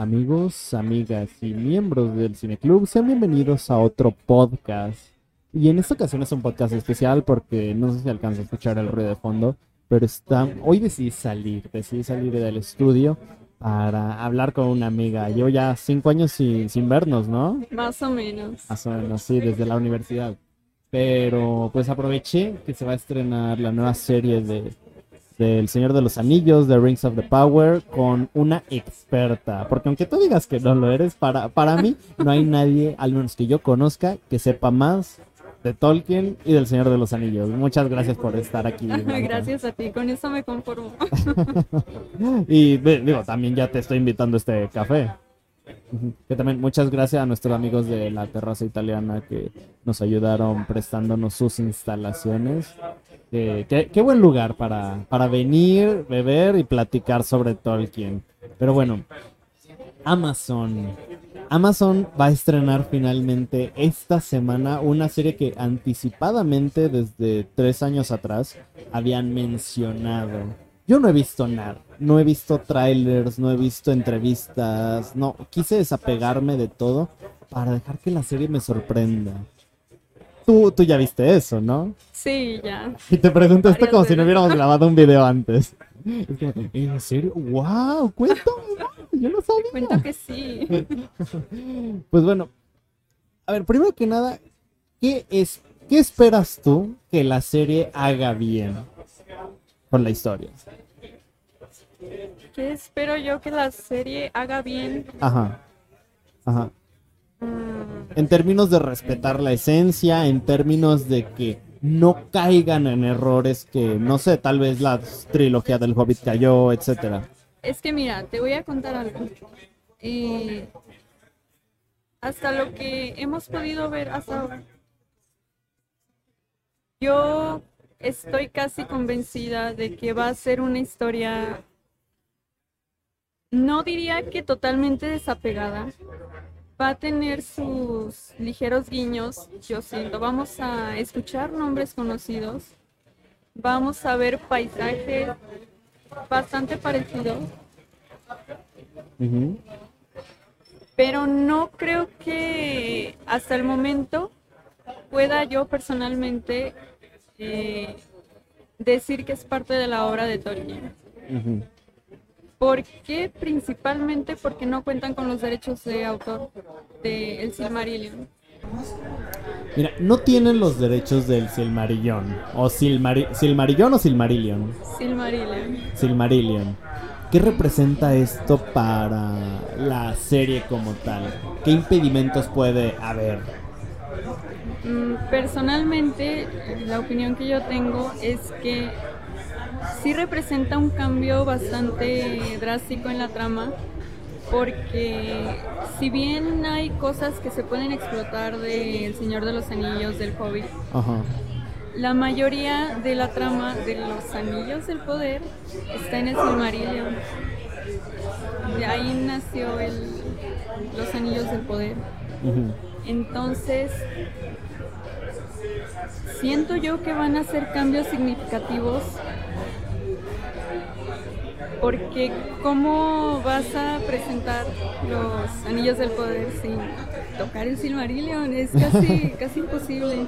Amigos, amigas y miembros del Cineclub, sean bienvenidos a otro podcast. Y en esta ocasión es un podcast especial porque no sé si alcanza a escuchar el ruido de fondo, pero está... hoy decidí salir, decidí salir del estudio para hablar con una amiga. Llevo ya cinco años sin, sin vernos, ¿no? Más o menos. Más o menos, sí, desde la universidad. Pero pues aproveché que se va a estrenar la nueva serie de del Señor de los Anillos, The Rings of the Power, con una experta. Porque aunque tú digas que no lo eres, para, para mí no hay nadie, al menos que yo conozca, que sepa más de Tolkien y del Señor de los Anillos. Muchas gracias por estar aquí. gracias a ti, con eso me conformo. y digo, también ya te estoy invitando a este café. Que también muchas gracias a nuestros amigos de la terraza italiana que nos ayudaron prestándonos sus instalaciones. Qué, buen lugar para, para venir, beber y platicar sobre Tolkien. Pero bueno, Amazon. Amazon va a estrenar finalmente esta semana una serie que anticipadamente desde tres años atrás habían mencionado yo no he visto nada, no he visto trailers, no he visto entrevistas, no, quise desapegarme de todo para dejar que la serie me sorprenda. Tú, tú ya viste eso, ¿no? Sí, ya. Y te pregunto esto como si no hubiéramos grabado un video antes. ¿En serio? ¡Wow! Cuéntame, yo no sabía. Cuento que sí. Pues bueno, a ver, primero que nada, ¿qué, es, ¿qué esperas tú que la serie haga bien con la historia? ¿Qué espero yo que la serie haga bien? Ajá. Ajá. En términos de respetar la esencia, en términos de que no caigan en errores que, no sé, tal vez la trilogía del Hobbit cayó, etcétera. Es que mira, te voy a contar algo. Eh, hasta lo que hemos podido ver hasta ahora, yo estoy casi convencida de que va a ser una historia no diría que totalmente desapegada. Va a tener sus ligeros guiños, yo siento. Vamos a escuchar nombres conocidos. Vamos a ver paisajes bastante parecidos. Pero no creo que hasta el momento pueda yo personalmente eh, decir que es parte de la obra de Tolkien. ¿Por qué? Principalmente porque no cuentan con los derechos de autor de El Silmarillion. Mira, no tienen los derechos del Silmarillion. O Silmarillion o Silmarillion. Silmarillion. Silmarillion. ¿Qué representa esto para la serie como tal? ¿Qué impedimentos puede haber? Mm, personalmente, la opinión que yo tengo es que sí representa un cambio bastante drástico en la trama, porque si bien hay cosas que se pueden explotar de El Señor de los Anillos, del Hobbit, la mayoría de la trama de los Anillos del Poder está en el Silmarillion. De ahí nació el, los Anillos del Poder. Entonces, siento yo que van a ser cambios significativos porque ¿cómo vas a presentar los anillos del poder sin tocar el Silmarillion? Es casi, casi imposible.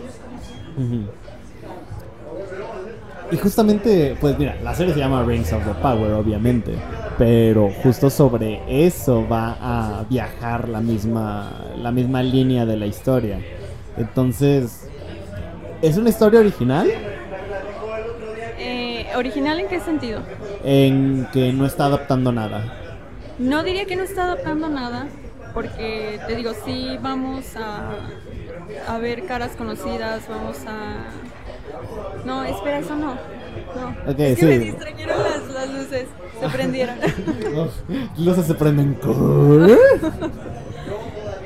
Y justamente, pues mira, la serie se llama Rings of the Power, obviamente, pero justo sobre eso va a viajar la misma, la misma línea de la historia. Entonces, ¿es una historia original? ¿Original en qué sentido? En que no está adaptando nada. No diría que no está adaptando nada, porque te digo, sí vamos a, a ver caras conocidas, vamos a... No, espera, eso no. No. Okay, es que me distrajeron las, las, luces, se prendieron. luces se prenden.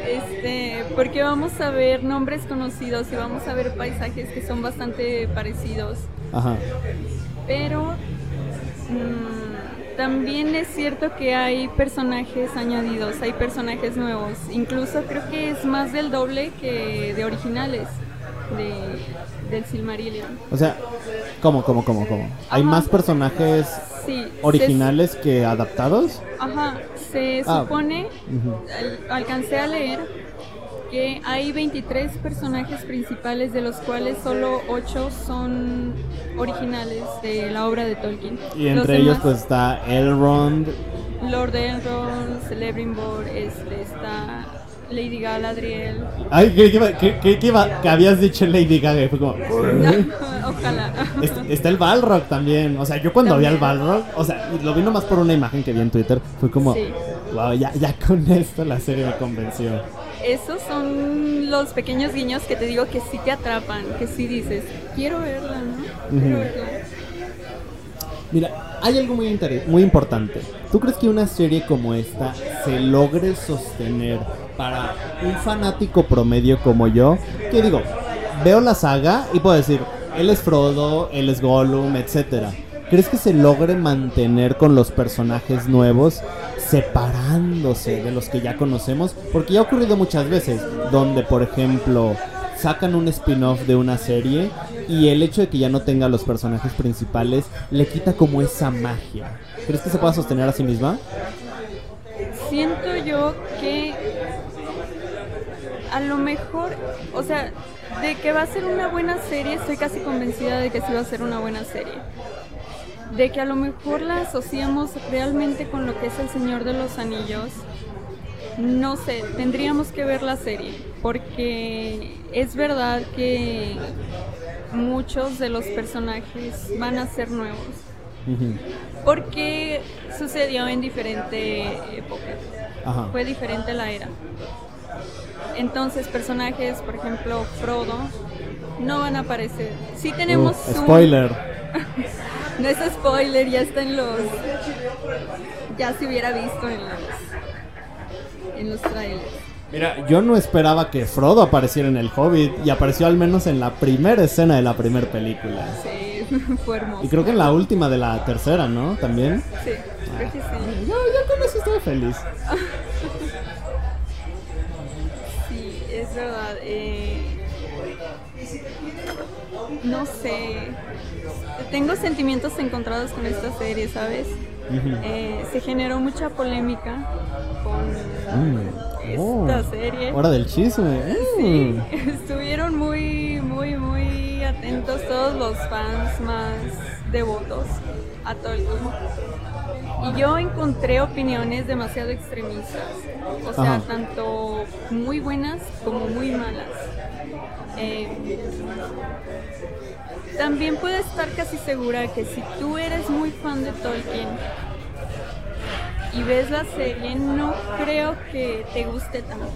este, porque vamos a ver nombres conocidos y vamos a ver paisajes que son bastante parecidos. Ajá pero mm, también es cierto que hay personajes añadidos, hay personajes nuevos, incluso creo que es más del doble que de originales de, del Silmarillion. O sea, ¿cómo, cómo, cómo, cómo? ¿Hay más personajes Sí. originales que adaptados. Ajá, se Ah. supone, al- alcancé a leer que hay 23 personajes principales, de los cuales solo 8 son originales de la obra de Tolkien. Y entre ellos pues está Elrond. Lord Elrond, Celebrimbor, este, está Lady Galadriel. Ay, creí que, que- que iba- que habías dicho Lady Gaga fue como... Ojalá. Est- Está el Balrog también. O sea, yo cuando vi al. Balrog, o sea, lo vi nomás por una imagen que vi en Twitter, fue como, Sí. wow, ya, ya con esto la serie me convenció. Esos son los pequeños guiños que te digo que sí te atrapan, que sí dices, quiero verla, ¿no? Quiero verla. Mira, hay algo muy, muy importante. ¿Tú crees que una serie como esta se logre sostener para un fanático promedio como yo? Que digo, veo la saga y puedo decir, él es Frodo, él es Gollum, etcétera. ¿Crees que se logre mantener con los personajes nuevos separándose de los que ya conocemos? Porque ya ha ocurrido muchas veces, donde por ejemplo sacan un spin-off de una serie y el hecho de que ya no tenga los personajes principales le quita como esa magia. ¿Crees que se pueda sostener a sí misma? Siento yo que a lo mejor, o sea, de que va a ser una buena serie, estoy casi convencida de que sí va a ser una buena serie. De que a lo mejor la asociamos realmente con lo que es el Señor de los Anillos. No sé, tendríamos que ver la serie, porque es verdad que muchos de los personajes van a ser nuevos, porque sucedió en diferente época, Ajá. fue diferente la era. Entonces personajes, por ejemplo, Frodo, no van a aparecer. Sí tenemos Uh, un- spoiler. no es spoiler, ya está en los. Ya se hubiera visto en los. En los trailers. Mira, yo no esperaba que Frodo apareciera en El Hobbit y apareció al menos en la primera escena de la primera película. Sí, fue hermoso. Y creo que en la última de la tercera, ¿no? También. Sí, creo que sí. No, yo con eso estoy feliz. Sí, es verdad. eh, no sé. Tengo sentimientos encontrados con esta serie, ¿sabes? Eh, se generó mucha polémica con Mm. esta Oh, serie. Hora del chisme. Sí, Mm. estuvieron muy, muy, muy atentos todos los fans más devotos a Tolkien. Y yo encontré opiniones demasiado extremistas, o sea, Ajá. tanto muy buenas como muy malas. Eh, también puedo estar casi segura que si tú eres muy fan de Tolkien y ves la serie, no creo que te guste tanto.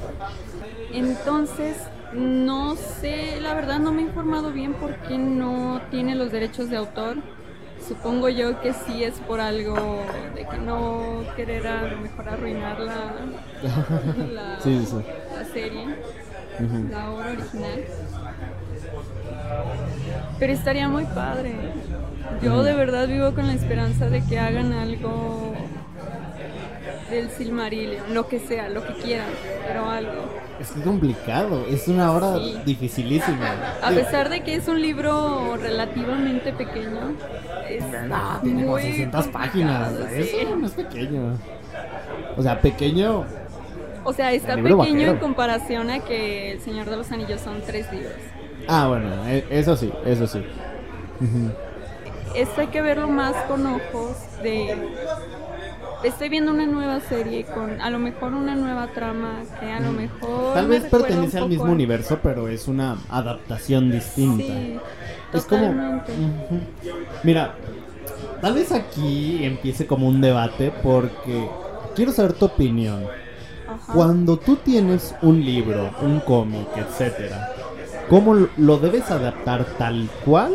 Entonces, no sé, la verdad no me he informado bien por qué no tiene los derechos de autor. Supongo yo que sí es por algo de que no querer a lo mejor arruinar la, la, Sí, sí. la serie, la obra original. Pero estaría muy padre. Yo de verdad vivo con la esperanza de que hagan algo del Silmarillion, lo que sea, lo que quieran, pero algo. Es complicado, es una hora Sí. dificilísima. A pesar de que es un libro relativamente pequeño, es No, tiene como muy 600 páginas. sí. Eso no es pequeño. O sea, pequeño. O sea, está pequeño vaquero. en comparación a que El Señor de los Anillos son tres libros. Ah, bueno, e- eso sí, eso sí. Esto hay que verlo más con ojos de... Estoy viendo una nueva serie con a lo mejor una nueva trama que a lo mejor... Tal vez pertenece al mismo a- universo, pero es una adaptación distinta. Sí, Es como. totalmente. Mira, tal vez aquí empiece como un debate porque quiero saber tu opinión. Ajá. Cuando tú tienes un libro, un cómic, etcétera, ¿cómo lo- debes adaptar tal cual?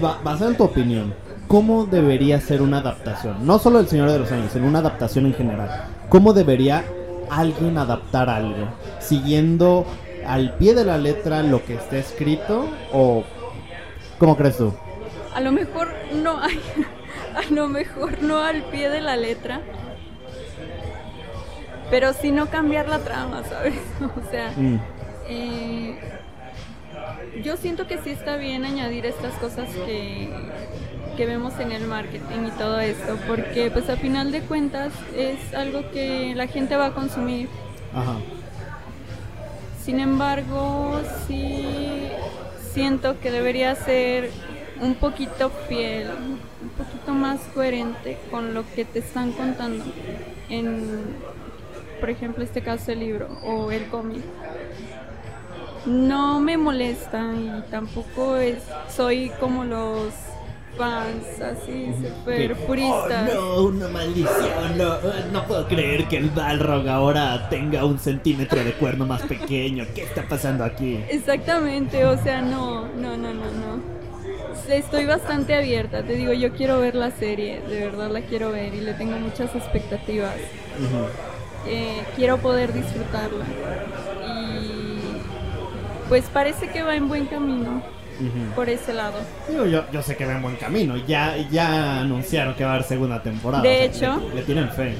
Ba- basado en tu opinión, ¿cómo debería ser una adaptación? No solo El Señor de los Años, sino una adaptación en general. ¿Cómo debería alguien adaptar algo? ¿Siguiendo al pie de la letra lo que está escrito? ¿O cómo crees tú? A lo mejor no hay, a lo mejor no al pie de la letra, pero sí no cambiar la trama, ¿sabes? O sea, Mm, eh, yo siento que sí está bien añadir estas cosas que, que vemos en el marketing y todo esto, porque pues a final de cuentas es algo que la gente va a consumir. Ajá. Sin embargo, sí siento que debería ser un poquito fiel, un poquito más coherente con lo que te están contando en, por ejemplo, este caso el libro o el cómic. No me molesta y tampoco es, soy como los fans así super puristas. Oh, no, una maldición. No, no puedo creer que el Balrog ahora tenga un centímetro de cuerno más pequeño. ¿Qué está pasando aquí? Exactamente, o sea, no, no, no, no, no. Estoy bastante abierta, te digo, yo quiero ver la serie, de verdad la quiero ver y le tengo muchas expectativas. Eh, quiero poder disfrutarla. Pues parece que va en buen camino por ese lado. Digo, yo, yo sé que va en buen camino. Ya, ya anunciaron que va a haber segunda temporada. De o sea, hecho- le, le tienen fe.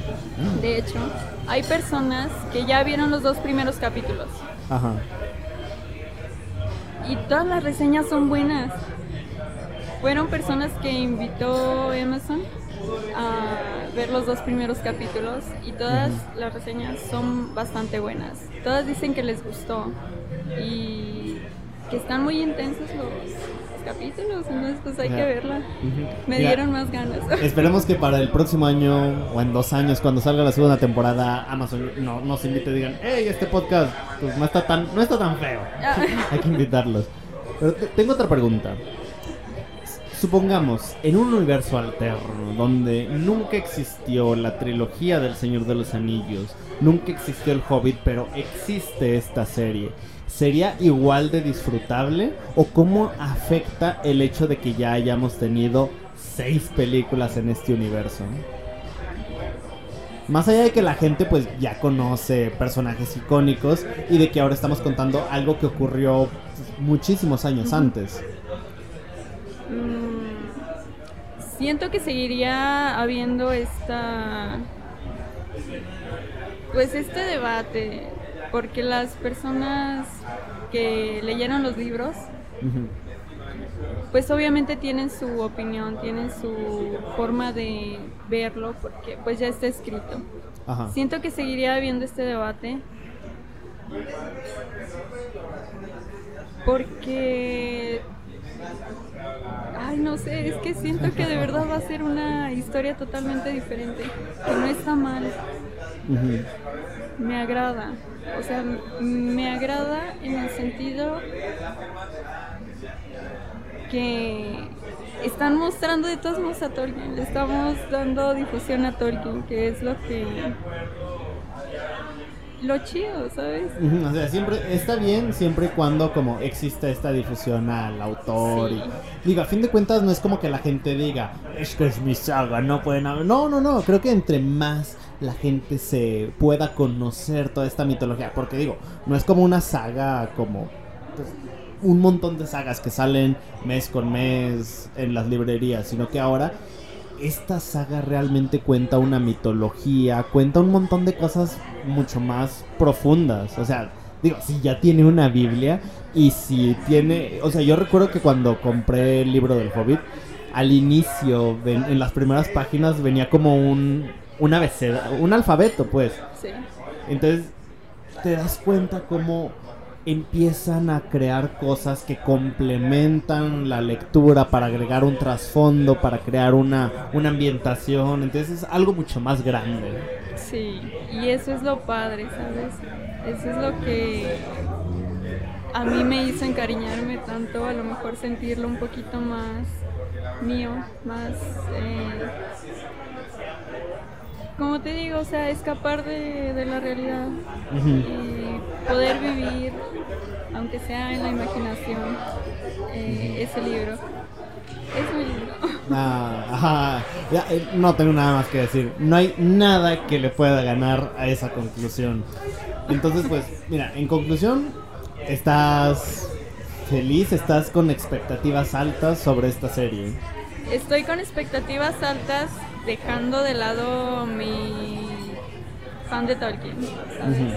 De hecho, hay personas que ya vieron los dos primeros capítulos Ajá. y todas las reseñas son buenas. Fueron personas que invitó Amazon a ver los dos primeros capítulos y todas las reseñas son bastante buenas. Todas dicen que les gustó y que están muy intensos los, los capítulos, entonces pues hay que Ajá. verla. Ujú. Me Mira, dieron más ganas. Esperemos que para el próximo año o en dos años, cuando salga la segunda temporada, Amazon no, nos invite y digan, hey, este podcast pues, no, está tan, no está tan feo. Hay que invitarlos. Pero te- tengo otra pregunta. Supongamos, en un universo alterno, donde nunca existió la trilogía del Señor de los Anillos, nunca existió el Hobbit, pero existe esta serie, ¿sería igual de disfrutable? ¿O cómo afecta el hecho de que ya hayamos tenido seis películas en este universo? Más allá de que la gente pues ya conoce personajes icónicos y de que ahora estamos contando algo que ocurrió muchísimos años antes. Mm, siento que seguiría habiendo esta pues este debate porque las personas que leyeron los libros pues obviamente tienen su opinión tienen su forma de verlo porque pues ya está escrito Ajá. siento que seguiría habiendo este debate porque ay no sé es que siento que de verdad va a ser una historia totalmente diferente que no está mal. Me agrada o sea me agrada en el sentido que están mostrando de todos modos a Tolkien. Le estamos dando difusión a Tolkien que es lo que lo chido sabes O sea, siempre está bien siempre y cuando como exista esta difusión al autor Sí. y digo, a fin de cuentas no es como que la gente diga, es que es mi saga, no pueden haber. No, no, no, creo que entre más la gente se pueda conocer toda esta mitología, porque digo, no es como una saga como pues, un montón de sagas que salen mes con mes en las librerías, sino que ahora esta saga realmente cuenta una mitología, cuenta un montón de cosas mucho más profundas. O sea, digo, si ya tiene una Biblia y si tiene, o sea, yo recuerdo que cuando compré el libro del Hobbit, al inicio, en las primeras páginas venía como un un abecedario, un alfabeto, pues. sí Entonces, te das cuenta cómo empiezan a crear cosas que complementan la lectura para agregar un trasfondo, para crear una, una ambientación. Entonces es algo mucho más grande. Sí, y eso es lo padre, ¿sabes? Eso es lo que a mí me hizo encariñarme tanto, a lo mejor sentirlo un poquito más mío, más... eh, como te digo, o sea, escapar de, de la realidad y poder vivir, aunque sea en la imaginación, eh, ese libro. Es mi libro. Ah, ajá. Ya, eh, no tengo nada más que decir. No hay nada que le pueda ganar a esa conclusión. Entonces, pues, mira, en conclusión, estás feliz, estás con expectativas altas sobre esta serie. Estoy con expectativas altas, dejando de lado mi fan de Tolkien. ¿sabes? Eh,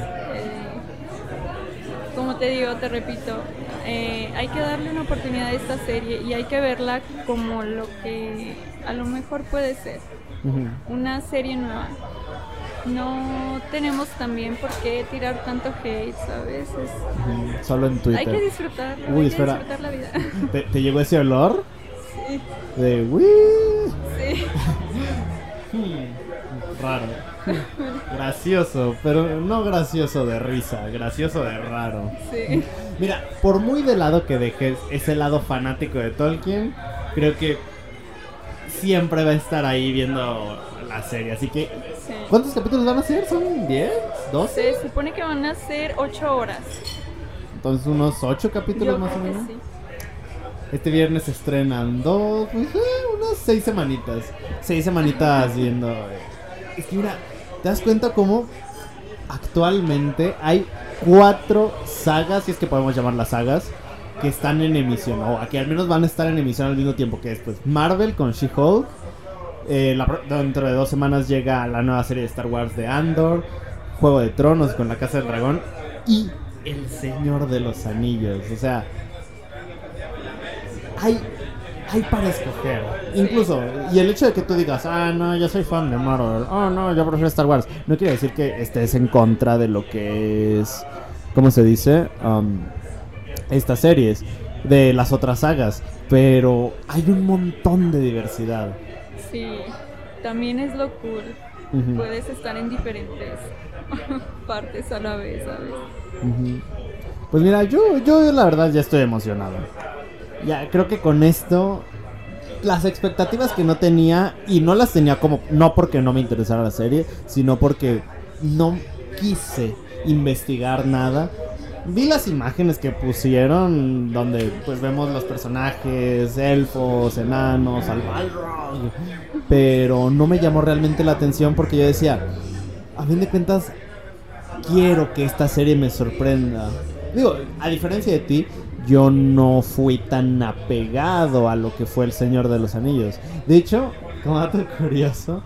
como te digo, te repito, eh, hay que darle una oportunidad a esta serie y hay que verla como lo que a lo mejor puede ser, una serie nueva. No tenemos también por qué tirar tanto hate, ¿sabes? Es-. Solo en hay Twitter. que disfrutar, Uy, hay espera. que disfrutar la vida. ¿Te, te llegó ese olor? sí, De uy. sí. Raro. Gracioso, pero no gracioso de risa, gracioso de raro. Sí. Mira, por muy de lado que dejes ese lado fanático de Tolkien, creo que siempre va a estar ahí viendo la serie. Así que, sí. ¿cuántos capítulos van a ser? ¿Son 10? ¿12? Se supone que van a ser ocho horas. Entonces, unos 8 capítulos Yo más o que menos. sí. Este viernes se estrenan dos, pues, eh, seis semanitas. Seis semanitas viendo. eh. Es que mira, ¿te das cuenta cómo actualmente hay cuatro sagas, si es que podemos llamarlas sagas, que están en emisión? O que al menos van a estar en emisión al mismo tiempo que es pues, Marvel con She-Hulk. eh, dentro de dos semanas llega la nueva serie de Star Wars de Andor. Juego de Tronos con la Casa del Dragón. Y El Señor de los Anillos. O sea, hay, hay para escoger. Incluso, y el hecho de que tú digas, ah, no, yo soy fan de Marvel, oh, no, yo prefiero Star Wars, no quiere decir que estés en contra de lo que es, ¿cómo se dice? Um, estas series, de las otras sagas, pero hay un montón de diversidad. Sí, también es lo cool. Puedes estar en diferentes partes a la vez, ¿sabes? ujú. Pues mira, yo, yo la verdad ya estoy emocionado. Ya, creo que con esto las expectativas que no tenía y no las tenía como no porque no me interesara la serie, sino porque no quise investigar nada. Vi las imágenes que pusieron donde pues vemos los personajes, elfos, enanos, al pero no me llamó realmente la atención porque yo decía, a fin de cuentas quiero que esta serie me sorprenda. Digo, a diferencia de ti, yo no fui tan apegado a lo que fue El Señor de los Anillos. De hecho, como dato curioso,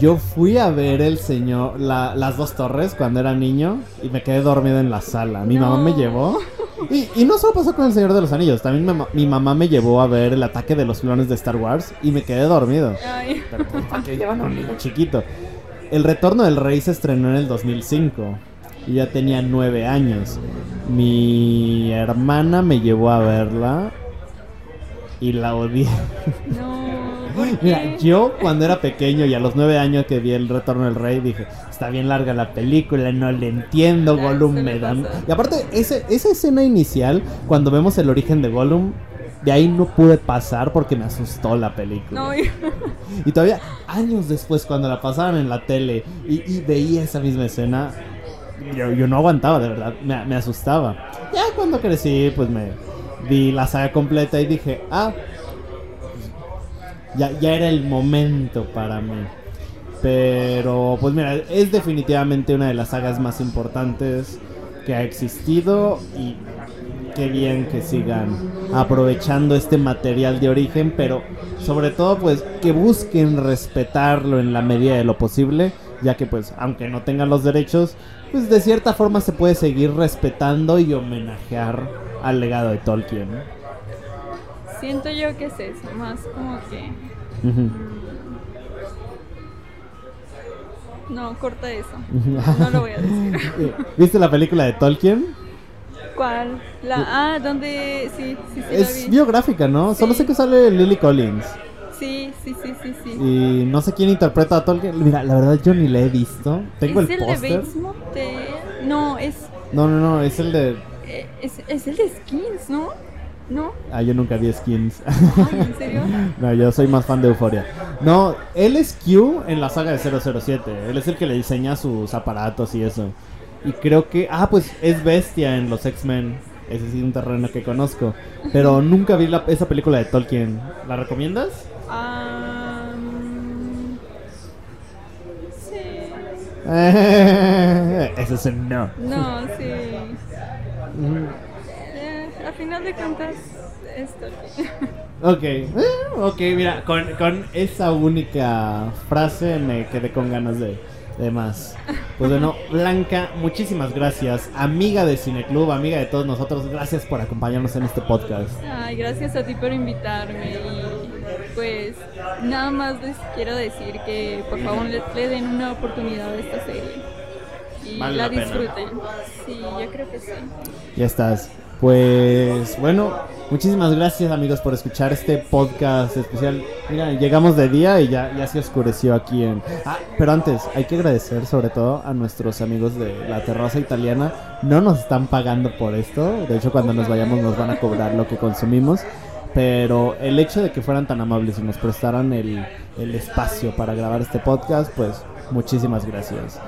yo fui a ver El Señor, la- las dos torres cuando era niño y me quedé dormido en la sala. Mi No. mamá me llevó. Y, y no solo pasó con El Señor de los Anillos, también mi, ma- mi mamá me llevó a ver el ataque de los clones de Star Wars y me quedé dormido. Ay, Pero ¿para qué llevan a un niño chiquito? El Retorno del Rey se estrenó en el 2005. Y ya tenía nueve años. Mi hermana me llevó a verla. Y la odié. no, ¿por Mira, yo cuando era pequeño y a los nueve años que vi el Retorno del Rey dije, está bien larga la película, no le entiendo, Gollum me da... Y aparte, ese, esa escena inicial, cuando vemos el origen de Gollum, de ahí no pude pasar porque me asustó la película. No, y- Y todavía años después, cuando la pasaban en la tele y, y veía esa misma escena, yo, yo no aguantaba, de verdad, me, me asustaba. Ya cuando crecí, pues me vi la saga completa y dije, ah, ya, ya era el momento para mí. Pero, pues mira, es definitivamente una de las sagas más importantes que ha existido y qué bien que sigan aprovechando este material de origen, pero sobre todo pues que busquen respetarlo en la medida de lo posible, ya que pues aunque no tengan los derechos, pues de cierta forma se puede seguir respetando y homenajear al legado de Tolkien. siento yo que es eso, más como que... Mm, No, corta eso. No lo voy a decir. ¿Viste la película de Tolkien? ¿Cuál? La, ah, donde... Sí, sí, sí, la Es vi. biográfica, ¿no? Solo sé que sale Lily Collins. Sí, sí, sí. Y no sé quién interpreta a Tolkien. Mira, la verdad yo ni la he visto. Tengo ¿Es el el, de póster. Motel? No, es, No, no, no, es el de... eh, es, es el de Skins, ¿no? ¿No? Ah, yo nunca vi skins. Ay, ¿en serio? no, yo soy más fan de Euforia. No, él es Q en la saga de 007. Él es el que le diseña sus aparatos y eso. Y creo que... Ah, pues es Bestia en los X-Men. Ese sí es un terreno que conozco. Pero nunca vi la- esa película de Tolkien. ¿La recomiendas? Mm, sí. Ese es un no. No, sí. Eh, a final de cuentas, esto. Ok, eh, ok, mira, con, con esa única frase me quedé con ganas de, demás. Pues bueno, Blanca, muchísimas gracias. Amiga de Cineclub, amiga de todos nosotros, gracias por acompañarnos en este podcast. Ay, gracias a ti por invitarme y pues nada más les quiero decir que por favor le, le den una oportunidad a esta serie y Vale la, la pena. disfruten. Sí, yo creo que sí. Ya estás. Pues bueno, muchísimas gracias amigos por escuchar este podcast especial. Mira, llegamos de día y ya, ya se oscureció aquí en... Ah, pero antes, hay que agradecer sobre todo a nuestros amigos de la terraza italiana. No nos están pagando por esto. De hecho, cuando nos vayamos nos van a cobrar lo que consumimos. Pero el hecho de que fueran tan amables y nos prestaran el, el espacio para grabar este podcast, pues muchísimas gracias.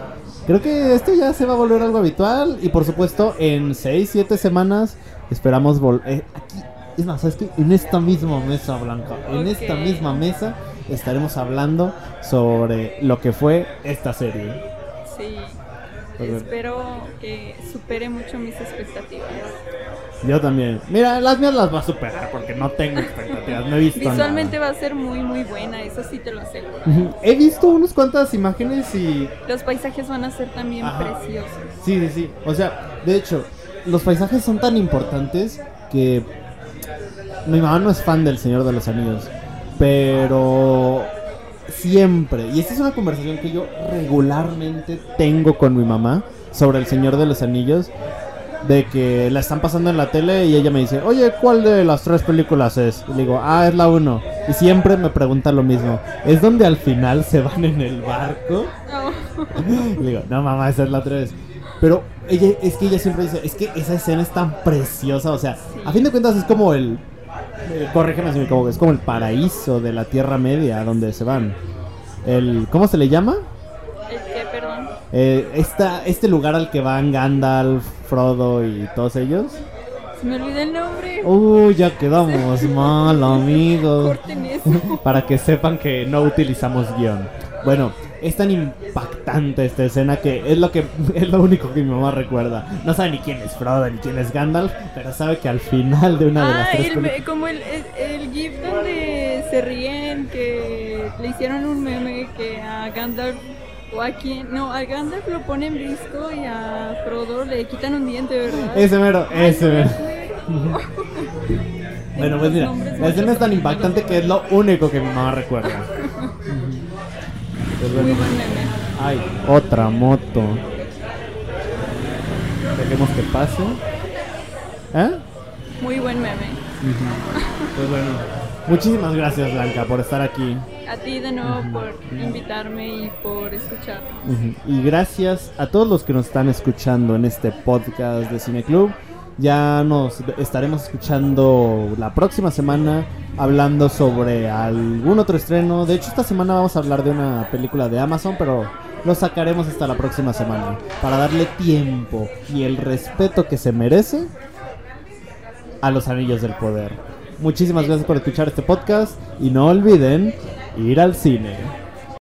Creo que esto ya se va a volver algo habitual y por supuesto en 6, 7 semanas esperamos volver... aquí, es más, ¿sabes qué? En esta misma mesa, Blanca, en esta misma mesa estaremos hablando sobre lo que fue esta serie. Sí. Espero que supere mucho mis expectativas. Yo también. Mira, las mías las va a superar porque no tengo expectativas, no he visto Visualmente nada. va a ser muy muy buena, eso sí te lo aseguro. He visto unas cuantas imágenes y Los paisajes van a ser también Ajá. preciosos. Sí, sí, sí. O sea, de hecho, los paisajes son tan importantes que mi mamá no es fan del Señor de los Anillos, pero siempre, y esta es una conversación que yo regularmente tengo con mi mamá sobre el Señor de los Anillos, de que la están pasando en la tele y ella me dice, oye, ¿cuál de las tres películas es? Y le digo, ah, es la uno. Y siempre me pregunta lo mismo, ¿es donde al final se van en el barco? No. Le digo, no mamá, esa es la 3. Pero ella, es que ella siempre dice, es que esa escena es tan preciosa, o sea, a fin de cuentas es como el, eh, corrígeme si me equivoco, es como el paraíso de la Tierra Media donde se van. El, ¿cómo se le llama? Eh, esta, este lugar al que van Gandalf, Frodo y todos ellos. Se me olvidó el nombre. Uy, ya quedamos mal, amigos. Para que sepan que no utilizamos guion. Bueno, es tan impactante esta escena que es lo que es lo único que mi mamá recuerda. No sabe ni quién es Frodo ni quién es Gandalf, pero sabe que al final de una de las Ah, tres el, películas me- como el, el, el gif donde se ríen que le hicieron un meme que a Gandalf o a quien, no, a Gandalf lo ponen visco y a Frodo le quitan un diente, ¿verdad? ese mero, ese mero. Bueno, pues mira, la escena es tan impactante que es lo único que mi mamá recuerda. Pues Muy buen meme. Ay, otra moto. Dejemos que pase. ¿Eh? Muy buen meme. Pues bueno, muchísimas gracias Blanca por estar aquí. A ti de nuevo por invitarme y por escuchar. Y gracias a todos los que nos están escuchando en este podcast de Cine Club. Ya nos estaremos escuchando la próxima semana hablando sobre algún otro estreno. De hecho, esta semana vamos a hablar de una película de Amazon, pero lo sacaremos hasta la próxima semana para darle tiempo y el respeto que se merece a los anillos del poder. Muchísimas gracias por escuchar este podcast y no olviden ir al cine.